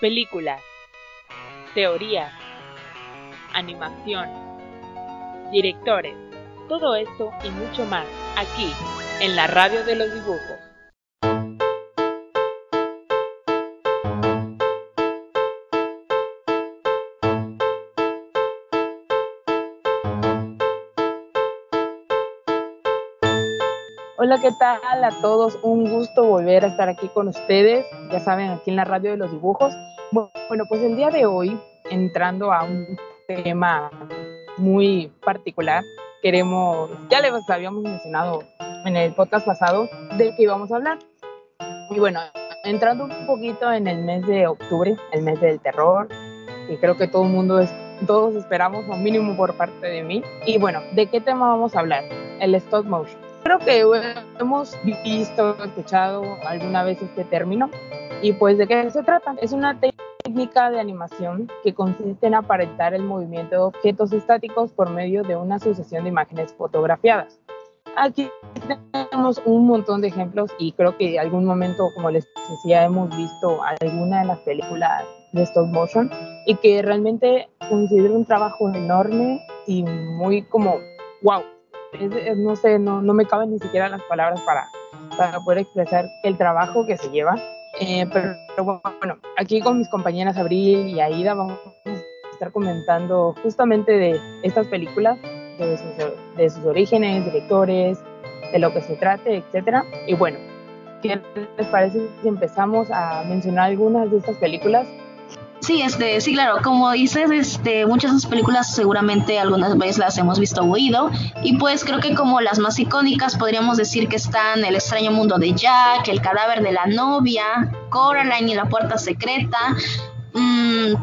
películas, teoría, animación, directores, todo esto y mucho más aquí en la radio de los dibujos. Hola, ¿qué tal a todos? Un gusto volver a estar aquí con ustedes, ya saben, aquí en la radio de los dibujos. Bueno, pues el día de hoy, entrando a un tema muy particular, queremos, ya les habíamos mencionado en el podcast pasado de qué íbamos a hablar. Y bueno, entrando un poquito en el mes de octubre, el mes del terror, y creo que todo el mundo, es, todos esperamos, o mínimo por parte de mí. Y bueno, ¿de qué tema vamos a hablar? El stop motion creo que hemos visto, escuchado alguna vez este término. Y pues, ¿de qué se trata? Es una técnica de animación que consiste en aparentar el movimiento de objetos estáticos por medio de una sucesión de imágenes fotografiadas. Aquí tenemos un montón de ejemplos y creo que en algún momento, como les decía, hemos visto alguna de las películas de stop motion y que realmente considero un trabajo enorme y muy como, wow, no sé, no, no, me caben ni siquiera las palabras para, para poder expresar el trabajo que se lleva. Eh, pero, bueno, aquí con mis compañeras Abril y Aida vamos a estar comentando justamente de estas películas, de sus, de sus orígenes, directores, de lo que se trate, etcétera. Y bueno, ¿qué les parece si empezamos a mencionar algunas de estas películas Sí, este, sí, claro, como dices, este, muchas de esas películas seguramente algunas veces las hemos visto o oído, y pues creo que como las más icónicas podríamos decir que están El extraño mundo de Jack, El cadáver de la novia, Coraline y la puerta secreta, mmm,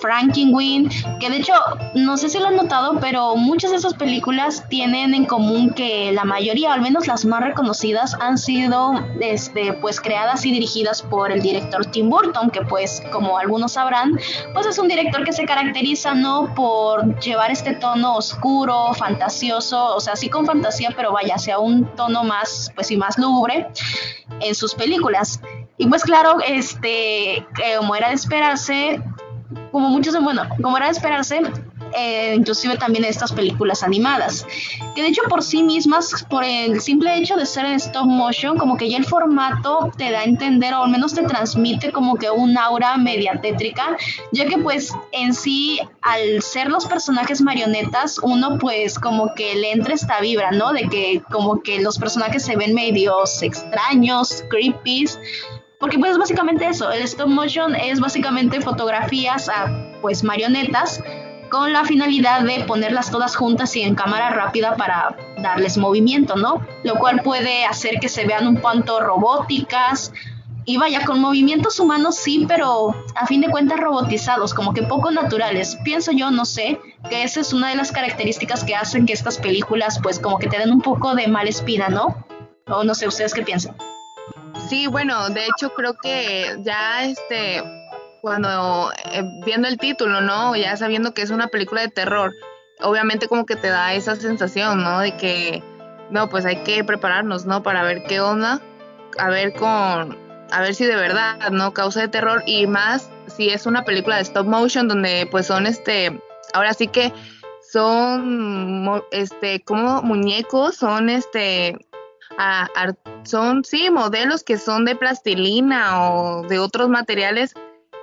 Frankenweenie, que de hecho, no sé si lo han notado, pero muchas de esas películas tienen en común que la mayoría, al menos las más reconocidas, han sido este, pues creadas y dirigidas por el director Tim Burton, que pues como algunos sabrán, pues es un director que se caracteriza no por llevar este tono oscuro, fantasioso, o sea, sí con fantasía, pero vaya hacia un tono más, pues y más lúgubre en sus películas. Y pues claro, este, como era de esperarse, como muchos, bueno, como era de esperarse, eh, inclusive también estas películas animadas, que de hecho por sí mismas, por el simple hecho de ser en stop motion, como que ya el formato te da a entender o al menos te transmite como que un aura media tétrica, ya que pues en sí al ser los personajes marionetas, uno pues como que le entra esta vibra, ¿no? De que como que los personajes se ven medios extraños, creepy, porque pues básicamente eso, el stop motion es básicamente fotografías a pues marionetas con la finalidad de ponerlas todas juntas y en cámara rápida para darles movimiento, ¿no? Lo cual puede hacer que se vean un cuanto robóticas y vaya, con movimientos humanos sí, pero a fin de cuentas robotizados, como que poco naturales. Pienso yo, no sé, que esa es una de las características que hacen que estas películas pues como que te den un poco de mala espina, ¿no? O no sé, ¿ustedes qué piensan? Sí, bueno, de hecho creo que ya este, cuando eh, viendo el título, ¿no? Ya sabiendo que es una película de terror, obviamente como que te da esa sensación, ¿no? De que, no, pues hay que prepararnos, ¿no? Para ver qué onda, a ver con, a ver si de verdad, ¿no? Causa de terror y más si es una película de stop motion donde pues son este, ahora sí que son, este, como muñecos, son este, son, sí, modelos que son de plastilina o de otros materiales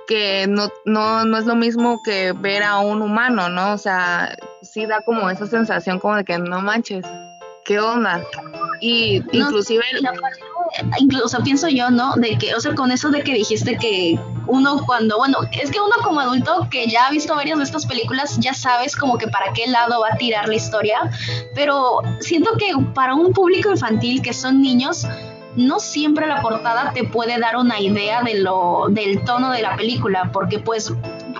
que no, no, no es lo mismo que ver a un humano, ¿no? O sea, sí da como esa sensación como de que no manches, ¿qué onda? Y inclusive... incluso pienso yo, ¿no? De que, o sea, con eso de que dijiste que uno cuando, bueno, es que uno como adulto que ya ha visto varias de estas películas, ya sabes como que para qué lado va a tirar la historia, pero siento que para un público infantil que son niños, no siempre la portada te puede dar una idea de lo, del tono de la película, porque pues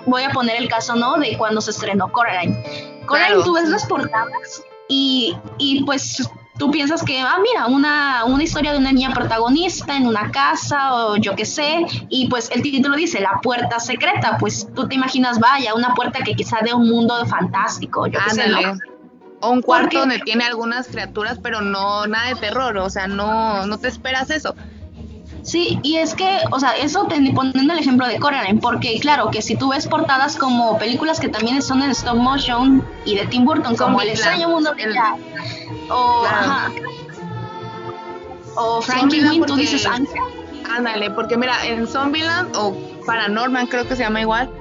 voy a poner el caso, ¿no? De cuando se estrenó Coraline. Coraline, tú ves las portadas y, y pues tú piensas que, ah, mira, una, una historia de una niña protagonista en una casa o yo qué sé, y pues el título dice La puerta secreta, pues tú te imaginas, vaya, una puerta que quizá de un mundo fantástico, yo qué sé, O un cuarto donde tiene algunas criaturas, pero no nada de terror, o sea, no, no te esperas eso. Sí, y es que, o sea, eso poniendo el ejemplo de Coraline, porque claro, que si tú ves portadas como películas que también son en stop motion y de Tim Burton, como El extraño mundo de Jack, o, ajá, o Frankie tú dices Ándale, porque mira, en Zombieland o Paranormal creo que se llama igual,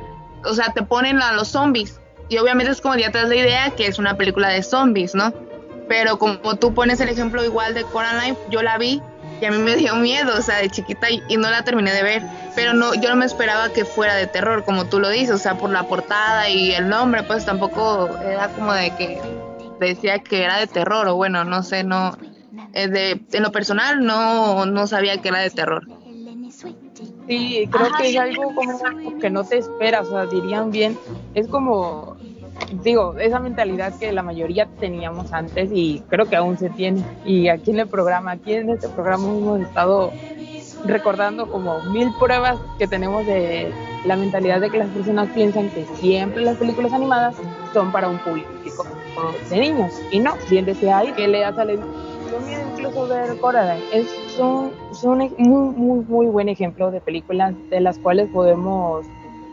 o sea, te ponen a los zombies y obviamente es como ya te das la idea que es una película de zombies, ¿no? Pero como tú pones el ejemplo igual de Coraline, yo la vi y a mí me dio miedo, o sea, de chiquita y, no la terminé de ver, pero no, yo no me esperaba que fuera de terror, como tú lo dices, o sea, por la portada y el nombre, pues tampoco era como de que decía que era de terror, o bueno, no sé, no, eh, de, en lo personal no, no sabía que era de terror. Sí, creo que es algo como que no te esperas, o sea, dirían bien, es como digo, esa mentalidad que la mayoría teníamos antes y creo que aún se tiene. Y aquí en el programa, aquí en este programa hemos estado recordando como mil pruebas que tenemos de la mentalidad de que las personas piensan que siempre las películas animadas son para un público de niños. Y no, bien decía ahí que le ha salido incluso ver Coraline. Es un, es un muy, muy, muy buen ejemplo de películas de las cuales podemos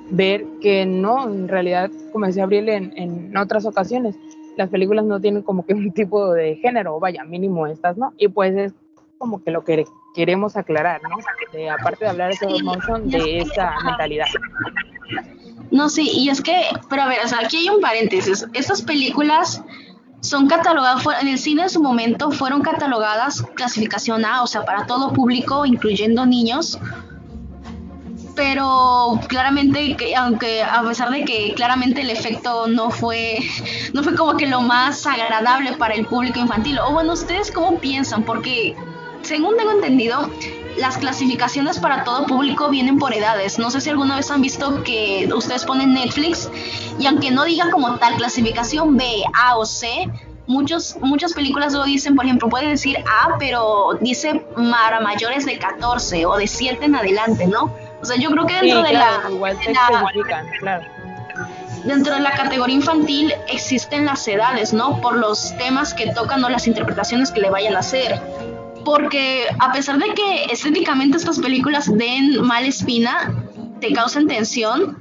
ver que no, en realidad, como decía Abril en, en otras ocasiones, las películas no tienen como que un tipo de género, vaya, mínimo estas, ¿no? Y pues es como que lo que queremos aclarar, ¿no? De, aparte de hablar de motion, de esa mentalidad. No, sí, y es que, pero a ver, o sea, aquí hay un paréntesis. Estas películas son catalogadas, en el cine en su momento fueron catalogadas clasificación A, o sea, para todo público, incluyendo niños, pero claramente aunque a pesar de que claramente el efecto no fue no fue como que lo más agradable para el público infantil o bueno ustedes cómo piensan porque según tengo entendido las clasificaciones para todo público vienen por edades. No sé si alguna vez han visto que ustedes ponen Netflix y aunque no diga como tal clasificación B, A o C, muchos, muchas películas lo dicen, por ejemplo, puede decir A, pero dice para mayores de 14 o de 7 en adelante, ¿no? O sea, yo creo que dentro de la... Dentro de la categoría infantil existen las edades, ¿no? Por los temas que tocan o las interpretaciones que le vayan a hacer. Porque a pesar de que estéticamente estas películas den mala espina, te causan tensión,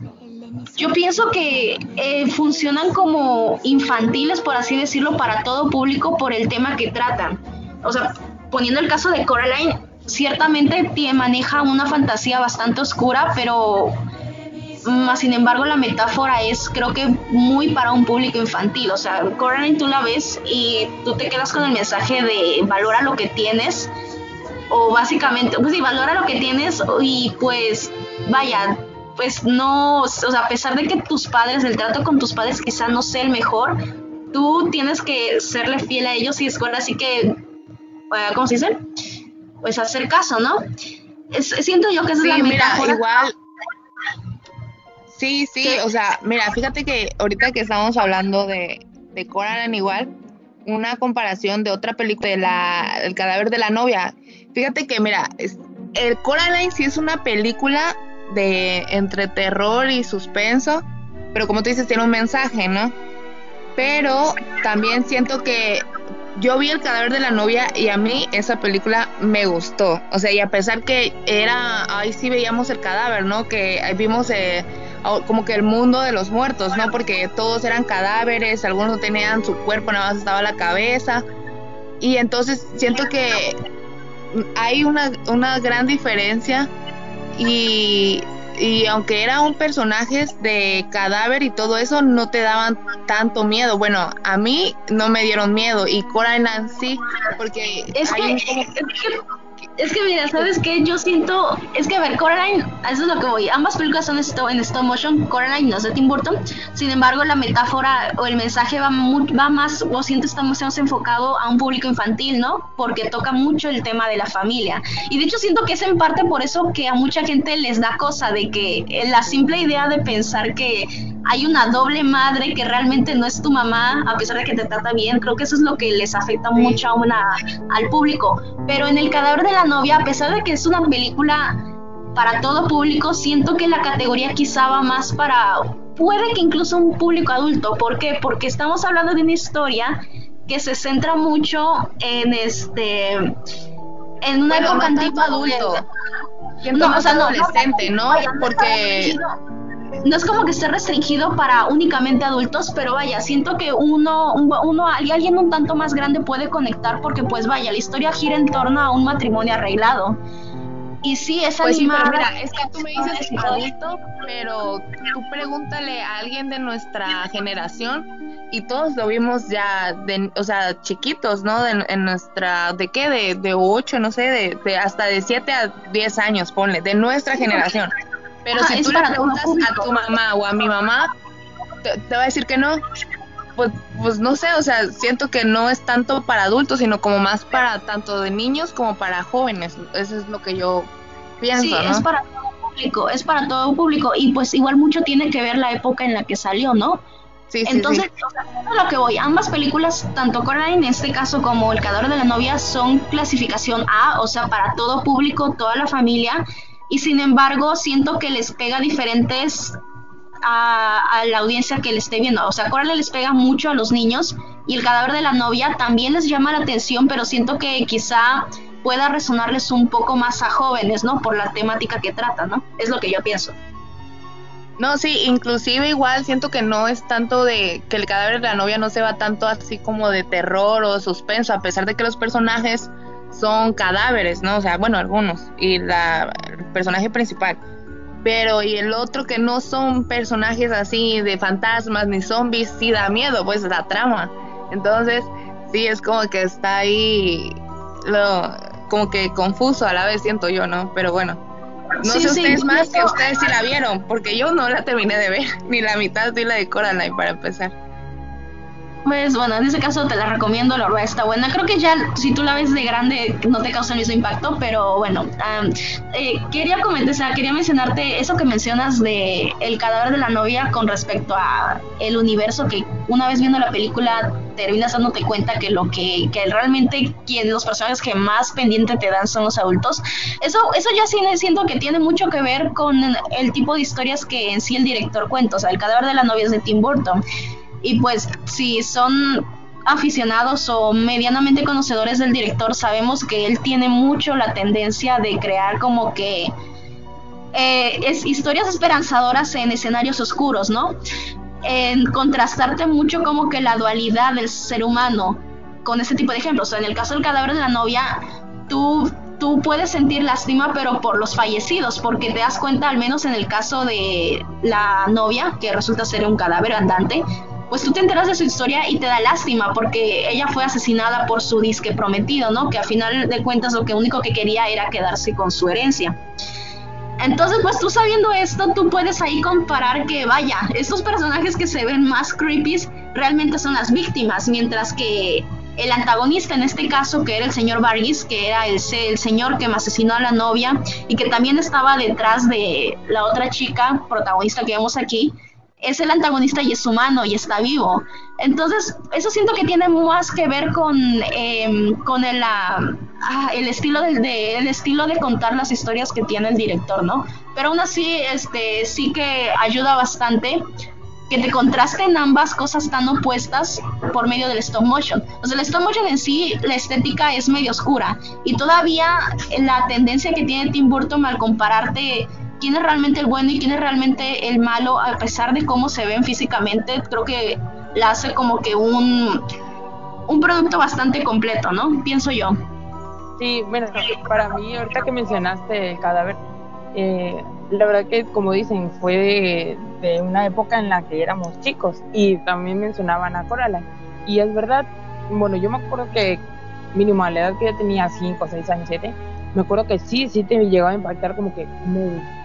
yo pienso que eh, funcionan como infantiles, por así decirlo, para todo público por el tema que tratan. O sea, poniendo el caso de Coraline, ciertamente maneja una fantasía bastante oscura, pero más sin embargo la metáfora es creo que muy para un público infantil, o sea, Coraline tú la ves y tú te quedas con el mensaje de valora lo que tienes o básicamente, pues sí, valora lo que tienes y pues vaya, pues no, o sea, a pesar de que tus padres, el trato con tus padres quizá no sea el mejor, tú tienes que serle fiel a ellos y es así que, eh, ¿cómo se dice? Pues hacer caso, ¿no? siento yo que es la mira, igual. Sí, sí, o sea, mira, fíjate que ahorita que estamos hablando de, de Coraline igual, una comparación de otra película de la El cadáver de la novia. Fíjate que mira, el Coraline sí es una película de entre terror y suspenso, pero como tú dices tiene un mensaje, ¿no? Pero también siento que yo vi el cadáver de la novia y a mí esa película me gustó. O sea, y a pesar que era, ahí sí veíamos el cadáver, ¿no? Que ahí vimos eh, como que el mundo de los muertos, ¿no? Porque todos eran cadáveres, algunos no tenían su cuerpo, nada más estaba la cabeza. Y entonces siento que hay una, una gran diferencia y y aunque era un personaje de cadáver y todo eso, no te daban tanto miedo. Bueno, a mí no me dieron miedo y Coraline sí, porque es que, es que mira, ¿sabes qué? Yo siento, es que a ver, Coraline, eso es lo que voy, ambas películas son en stop motion, Coraline no es de Tim Burton, sin embargo la metáfora o el mensaje va, va más, o siento estamos enfocado a un público infantil, ¿no? Porque toca mucho el tema de la familia. Y de hecho siento que es en parte por eso que a mucha gente les da cosa de que la simple idea de pensar que hay una doble madre que realmente no es tu mamá, a pesar de que te trata bien, creo que eso es lo que les afecta mucho a una, al público. Pero en El cadáver de la novia, a pesar de que es una película para todo público, siento que la categoría quizá va más para, puede que incluso un público adulto. ¿Por qué? Porque estamos hablando de una historia que se centra mucho en este en una época antigua adulto. no, o sea, no, adolescente, ¿no? Porque no es como que esté restringido para únicamente adultos, pero vaya, siento que uno, uno, alguien un tanto más grande puede conectar porque pues vaya, la historia gira en torno a un matrimonio arreglado. Y sí, es pues animada. mira, es que tú me dices adulto, pero tú pregúntale a alguien de nuestra generación y todos lo vimos ya, de, o sea, chiquitos, ¿no? De, en nuestra, ¿de qué? De, de 8, no sé, de, hasta de 7 a 10 años, ponle, de nuestra generación. Pero si tú le preguntas a tu mamá o a mi mamá, te, va a decir que no. Pues, pues no sé, o sea, siento que no es tanto para adultos, sino como más para tanto de niños como para jóvenes. Eso es lo que yo pienso. Sí, es para todo público, es para todo público. Y pues igual mucho tiene que ver la época en la que salió, ¿no? Sí, Entonces, a lo que voy, ambas películas, tanto Coraline en este caso como El cadáver de la novia, son clasificación A, o sea, para todo público, toda la familia, y sin embargo siento que les pega diferentes a, la audiencia que le esté viendo. O sea, Coraline les pega mucho a los niños y el cadáver de la novia también les llama la atención, pero siento que quizá pueda resonarles un poco más a jóvenes, ¿no? Por la temática que trata, ¿no? Es lo que yo pienso. No, sí, inclusive igual siento que no es tanto de que el cadáver de la novia no se va tanto así como de terror o suspenso, a pesar de que los personajes son cadáveres, ¿no? O sea, bueno, algunos, y la, el personaje principal. Pero y el otro que no son personajes así de fantasmas ni zombies, sí da miedo, pues la trama. Entonces, sí es como que está ahí, lo, como que confuso a la vez, siento yo, ¿no? Pero bueno. No sé ustedes más que ustedes sí la vieron, porque yo no la terminé de ver, ni la mitad de la de Coraline para empezar. Pues bueno, en ese caso te la recomiendo, la verdad está buena. Creo que ya si tú la ves de grande no te causa el mismo impacto, pero bueno, eh, quería comentar, o sea, quería mencionarte eso que mencionas de el cadáver de la novia con respecto a el universo que una vez viendo la película terminas dándote cuenta que lo que, que realmente quien los personajes que más pendiente te dan son los adultos. Eso, eso ya sí siento que tiene mucho que ver con el tipo de historias que en sí el director cuenta. O sea, el cadáver de la novia es de Tim Burton. Y pues si son aficionados o medianamente conocedores del director, sabemos que él tiene mucho la tendencia de crear como que eh, historias esperanzadoras en escenarios oscuros, ¿no? En contrastarte mucho como que la dualidad del ser humano con ese tipo de ejemplos. O sea, en el caso del cadáver de la novia, tú, tú puedes sentir lástima, pero por los fallecidos, porque te das cuenta, al menos en el caso de la novia, que resulta ser un cadáver andante, pues tú te enteras de su historia y te da lástima porque ella fue asesinada por su disque prometido, ¿no? Que a final de cuentas lo que único que quería era quedarse con su herencia. Entonces, pues tú sabiendo esto, tú puedes ahí comparar que, vaya, estos personajes que se ven más creepy realmente son las víctimas, mientras que el antagonista en este caso, que era el señor Vargas, que era el, el, señor que me asesinó a la novia y que también estaba detrás de la otra chica protagonista que vemos aquí, es el antagonista y es humano y está vivo. Entonces, eso siento que tiene más que ver con, em, con el, ah, el, estilo de, el estilo de contar las historias que tiene el director, ¿no? Pero aún así, este, sí que ayuda bastante que te contrasten ambas cosas tan opuestas por medio del stop motion. O sea, el stop motion en sí, la estética es medio oscura y todavía la tendencia que tiene Tim Burton al compararte quién es realmente el bueno y quién es realmente el malo, a pesar de cómo se ven físicamente, creo que la hace como que un, un producto bastante completo, ¿no? Pienso yo. Sí, bueno, para mí, ahorita que mencionaste el cadáver, eh, la verdad que, como dicen, fue de, una época en la que éramos chicos y también mencionaban a Coraline. Y es verdad, bueno, yo me acuerdo que mínimo a la edad que yo tenía 5, 6 años, 7, me acuerdo que sí, sí te llegaba a impactar como que,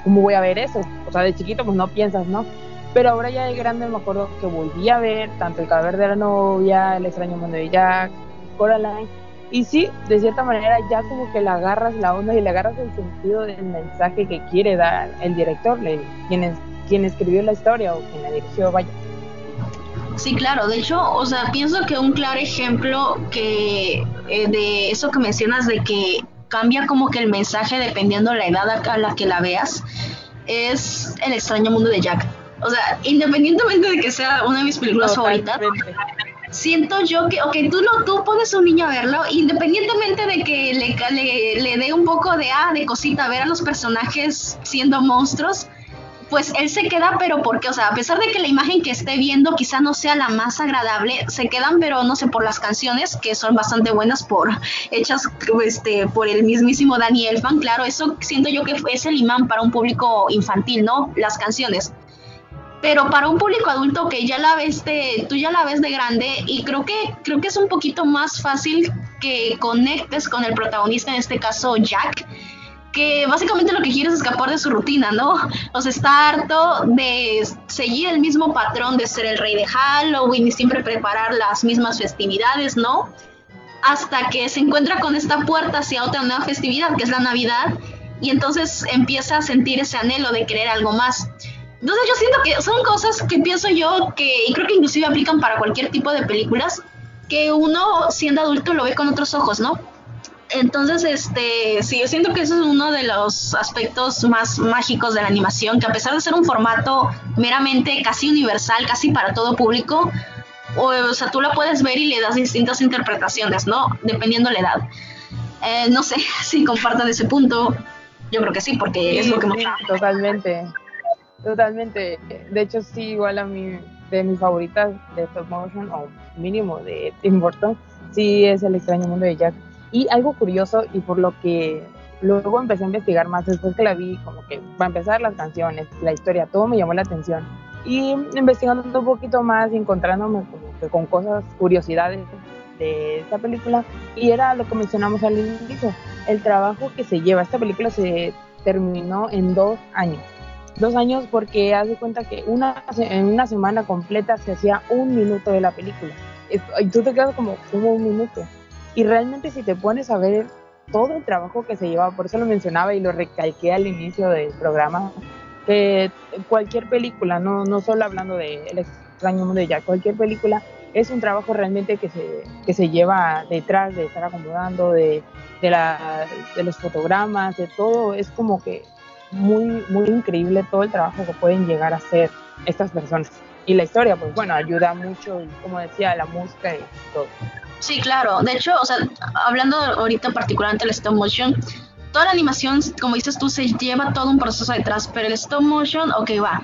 ¿cómo, voy a ver eso? O sea, de chiquito pues no piensas, ¿no? Pero ahora ya de grande me acuerdo que volví a ver tanto el cadáver de la novia, el extraño mundo de Jack, Coraline. Y sí, de cierta manera ya como que le agarras la onda y le agarras el sentido del mensaje que quiere dar el director, quien, quien escribió la historia o quien la dirigió, vaya. Sí, claro. De hecho, o sea, pienso que un claro ejemplo que eh, de eso que mencionas de que cambia como que el mensaje dependiendo de la edad a la que la veas, es El extraño mundo de Jack. O sea, independientemente de que sea una de mis películas favoritas, siento yo que, ok, tú, lo, tú pones a un niño a verlo, independientemente de que le, le, le dé un poco de, ah, de cosita ver a los personajes siendo monstruos, pues él se queda, pero porque, o sea, a pesar de que la imagen que esté viendo quizá no sea la más agradable, se quedan, pero no sé, por las canciones, que son bastante buenas, por hechas este, por el mismísimo Danny Elfman, claro, eso siento yo que es el imán para un público infantil, ¿no? Las canciones. Pero para un público adulto que ya la ves de, tú ya la ves de grande y creo que, creo que es un poquito más fácil que conectes con el protagonista, en este caso Jack, que básicamente lo que quiere es escapar de su rutina, ¿no? O sea, está harto de seguir el mismo patrón de ser el rey de Halloween y siempre preparar las mismas festividades, ¿no? Hasta que se encuentra con esta puerta hacia otra nueva festividad, que es la Navidad, y entonces empieza a sentir ese anhelo de querer algo más. Entonces yo siento que son cosas que pienso yo que, y creo que inclusive aplican para cualquier tipo de películas, que uno siendo adulto lo ve con otros ojos, ¿no? Entonces, este, sí, yo siento que eso es uno de los aspectos más mágicos de la animación, que a pesar de ser un formato meramente casi universal, casi para todo público, o, sea, tú la puedes ver y le das distintas interpretaciones, ¿no? Dependiendo la edad. Eh, no sé si compartan ese punto. Yo creo que sí, porque es lo que sí, Totalmente, totalmente. De hecho, sí, igual a mí, de mis favoritas de stop motion, o mínimo de Tim Burton, sí es El extraño mundo de Jack y algo curioso y por lo que luego empecé a investigar más después que la vi, como que va a empezar las canciones, la historia, todo me llamó la atención. Y investigando un poquito más y encontrándome como que con cosas, curiosidades de esta película, y era lo que mencionamos al inicio, el trabajo que se lleva. Esta película se terminó en dos años. Dos años porque haz de cuenta que una, en una semana completa se hacía un minuto de la película. Y tú te quedas como, como un minuto y realmente si te pones a ver todo el trabajo que se lleva, por eso lo mencionaba y lo recalqué al inicio del programa, que cualquier película, no, no solo hablando de El extraño mundo de Jack, cualquier película es un trabajo realmente que se, que se lleva detrás de estar acomodando, de, de, la, de los fotogramas, de todo, es como que muy, muy increíble todo el trabajo que pueden llegar a hacer estas personas. Y la historia, pues bueno, ayuda mucho, como decía, la música y todo. Sí, claro. De hecho, o sea, hablando ahorita particularmente del stop motion, toda la animación, como dices tú, se lleva todo un proceso detrás, pero el stop motion, ok, va,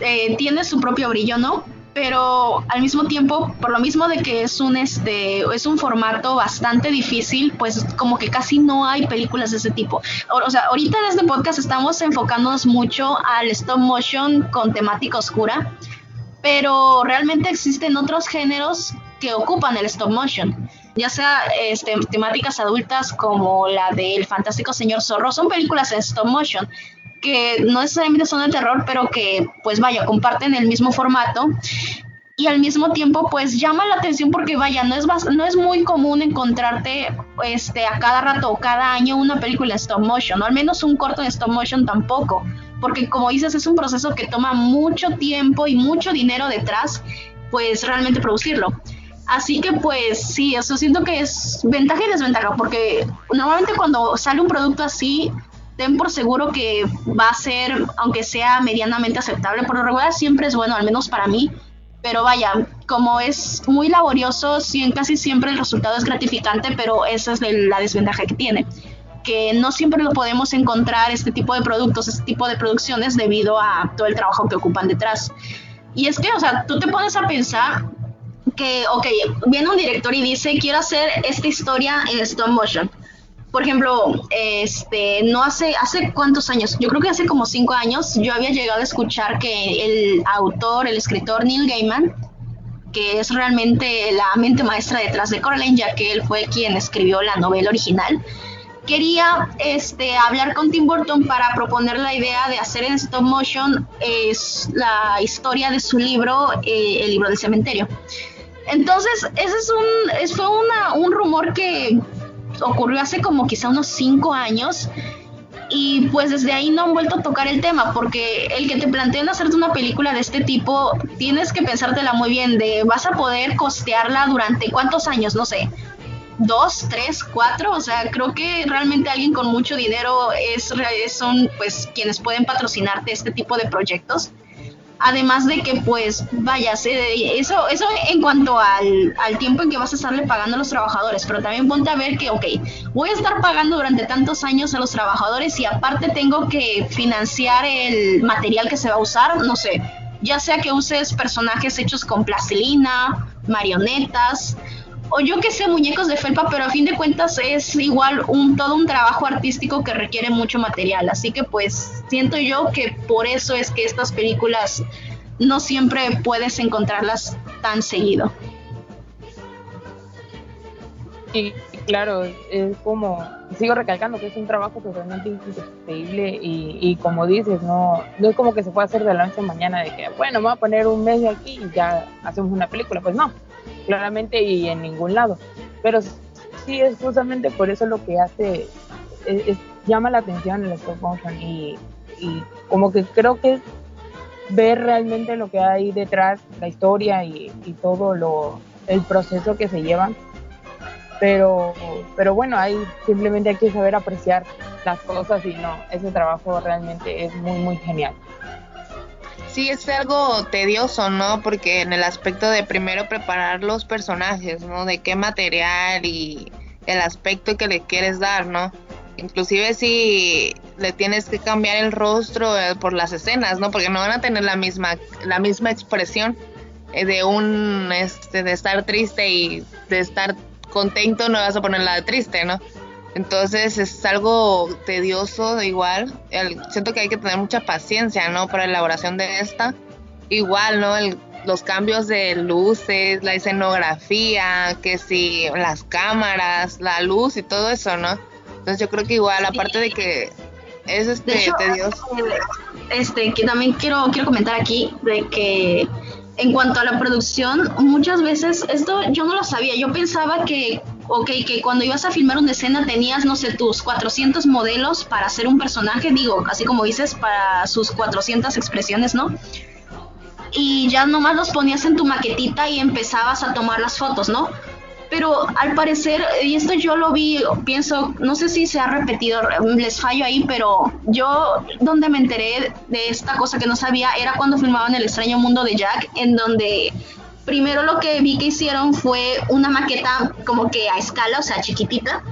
eh, tiene su propio brillo, ¿no? Pero al mismo tiempo, por lo mismo de que es un este es un formato bastante difícil, pues como que casi no hay películas de ese tipo. O, o sea, ahorita en este podcast estamos enfocándonos mucho al stop motion con temática oscura, pero realmente existen otros géneros que ocupan el stop motion, ya sea este, temáticas adultas como la del fantástico señor zorro, son películas en stop motion que no necesariamente son de terror, pero que pues vaya, comparten el mismo formato y al mismo tiempo pues llama la atención porque vaya, no es, no es muy común encontrarte este, a cada rato o cada año una película en stop motion, o al menos un corto en stop motion tampoco, porque como dices es un proceso que toma mucho tiempo y mucho dinero detrás, pues realmente producirlo. Así que pues sí, eso siento que es ventaja y desventaja, porque normalmente cuando sale un producto así, ten por seguro que va a ser, aunque sea medianamente aceptable, por lo regular siempre es bueno, al menos para mí, pero vaya, como es muy laborioso, casi siempre el resultado es gratificante, pero esa es la desventaja que tiene, que no siempre lo podemos encontrar este tipo de productos, este tipo de producciones debido a todo el trabajo que ocupan detrás. Y es que, o sea, tú te pones a pensar que, ok, viene un director y dice, quiero hacer esta historia en stop motion. Por ejemplo, este, no hace, hace cuántos años, yo creo que hace como cinco años, yo había llegado a escuchar que el autor, el escritor Neil Gaiman, que es realmente la mente maestra detrás de Coraline, ya que él fue quien escribió la novela original, quería este, hablar con Tim Burton para proponer la idea de hacer en stop motion la historia de su libro, eh, El libro del cementerio. Entonces, ese es un, fue una, un rumor que ocurrió hace como quizá unos cinco años y pues desde ahí no han vuelto a tocar el tema porque el que te planteen hacerte una película de este tipo tienes que pensártela muy bien de vas a poder costearla durante cuántos años, no sé, dos, tres, cuatro, o sea, creo que realmente alguien con mucho dinero es, son pues quienes pueden patrocinarte este tipo de proyectos. Además de que, pues, vaya, eso, eso en cuanto al, al, tiempo en que vas a estarle pagando a los trabajadores, pero también ponte a ver que, ok, voy a estar pagando durante tantos años a los trabajadores y aparte tengo que financiar el material que se va a usar, no sé, ya sea que uses personajes hechos con plastilina, marionetas, o yo que sé, muñecos de felpa, pero a fin de cuentas es igual un todo un trabajo artístico que requiere mucho material. Así que pues siento yo que por eso es que estas películas no siempre puedes encontrarlas tan seguido. Y claro, es como, sigo recalcando que es un trabajo totalmente insostenible y, y, como dices, no, no es como que se pueda hacer de la noche a mañana de que, bueno, voy a poner un mes aquí y ya hacemos una película. Pues no, claramente y en ningún lado. Pero sí es justamente por eso lo que hace, llama la atención el stop motion y, como que creo que es ver realmente lo que hay detrás, la historia y, todo lo, el proceso que se lleva. Pero, pero bueno, hay simplemente hay que saber apreciar las cosas y no, ese trabajo realmente es muy, muy genial. Sí, es algo tedioso, ¿no? Porque en el aspecto de primero preparar los personajes, ¿no? De qué material y el aspecto que le quieres dar, ¿no? Inclusive si le tienes que cambiar el rostro eh, por las escenas, ¿no? Porque no van a tener la misma la misma expresión eh, de un este de estar triste y de estar contento no vas a poner la de triste, ¿no? Entonces es algo tedioso igual. siento que hay que tener mucha paciencia, ¿no? Para la elaboración de esta. Igual, ¿no? los cambios de luces, la escenografía, que si las cámaras, la luz y todo eso, ¿no? Entonces yo creo que igual, aparte de que es este tedioso. Este, que también quiero, quiero comentar aquí de que en cuanto a la producción, muchas veces esto yo no lo sabía. Yo pensaba que ok, que cuando ibas a filmar una escena tenías, no sé, tus 400 modelos para hacer un personaje, digo, así como dices, para sus 400 expresiones, ¿no? Y ya nomás los ponías en tu maquetita y empezabas a tomar las fotos, ¿no? Pero al parecer, y esto yo lo vi, pienso, no sé si se ha repetido, les fallo ahí, pero yo donde me enteré de esta cosa que no sabía era cuando filmaban El extraño mundo de Jack, en donde primero lo que vi que hicieron fue una maqueta como que a escala, o sea, chiquitita,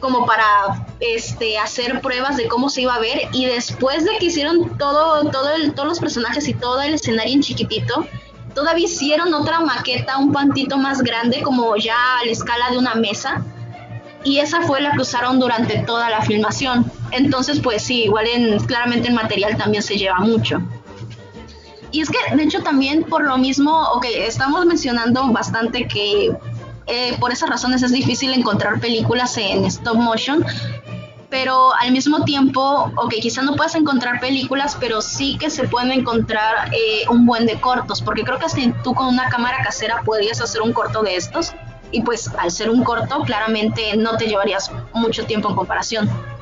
como para este hacer pruebas de cómo se iba a ver y después de que hicieron todo todo el, todos los personajes y todo el escenario en chiquitito, todavía hicieron otra maqueta un pantito más grande como ya a la escala de una mesa y esa fue la que usaron durante toda la filmación. Entonces, pues sí, igual en, claramente el material también se lleva mucho. Y es que, de hecho, también por lo mismo, ok, estamos mencionando bastante que eh, por esas razones es difícil encontrar películas en stop motion, pero al mismo tiempo, ok, quizá no puedas encontrar películas, pero sí que se pueden encontrar eh, un buen de cortos, porque creo que si tú con una cámara casera podrías hacer un corto de estos, y pues al ser un corto, claramente no te llevarías mucho tiempo en comparación.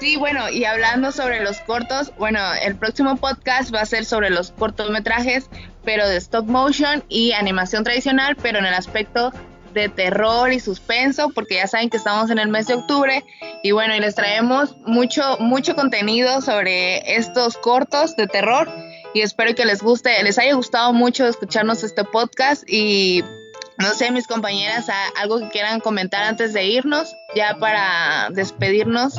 Sí, bueno, y hablando sobre los cortos, bueno, el próximo podcast va a ser sobre los cortometrajes, pero de stop motion y animación tradicional, pero en el aspecto de terror y suspenso, porque ya saben que estamos en el mes de octubre y bueno, y les traemos mucho mucho contenido sobre estos cortos de terror y espero que les guste, les haya gustado mucho escucharnos este podcast y no sé, mis compañeras, algo que quieran comentar antes de irnos, ya para despedirnos.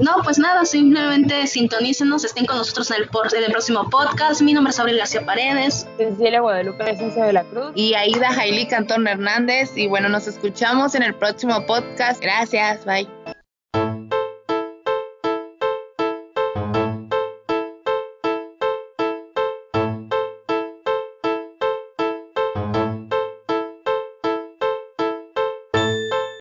No, pues nada, simplemente sintonícenos, estén con nosotros en el, en el próximo podcast. Mi nombre es Abril García Paredes. Cecilia Guadalupe Esencia de la Cruz. Y Aida Jaili Cantón Hernández. Y bueno, nos escuchamos en el próximo podcast. Gracias, bye.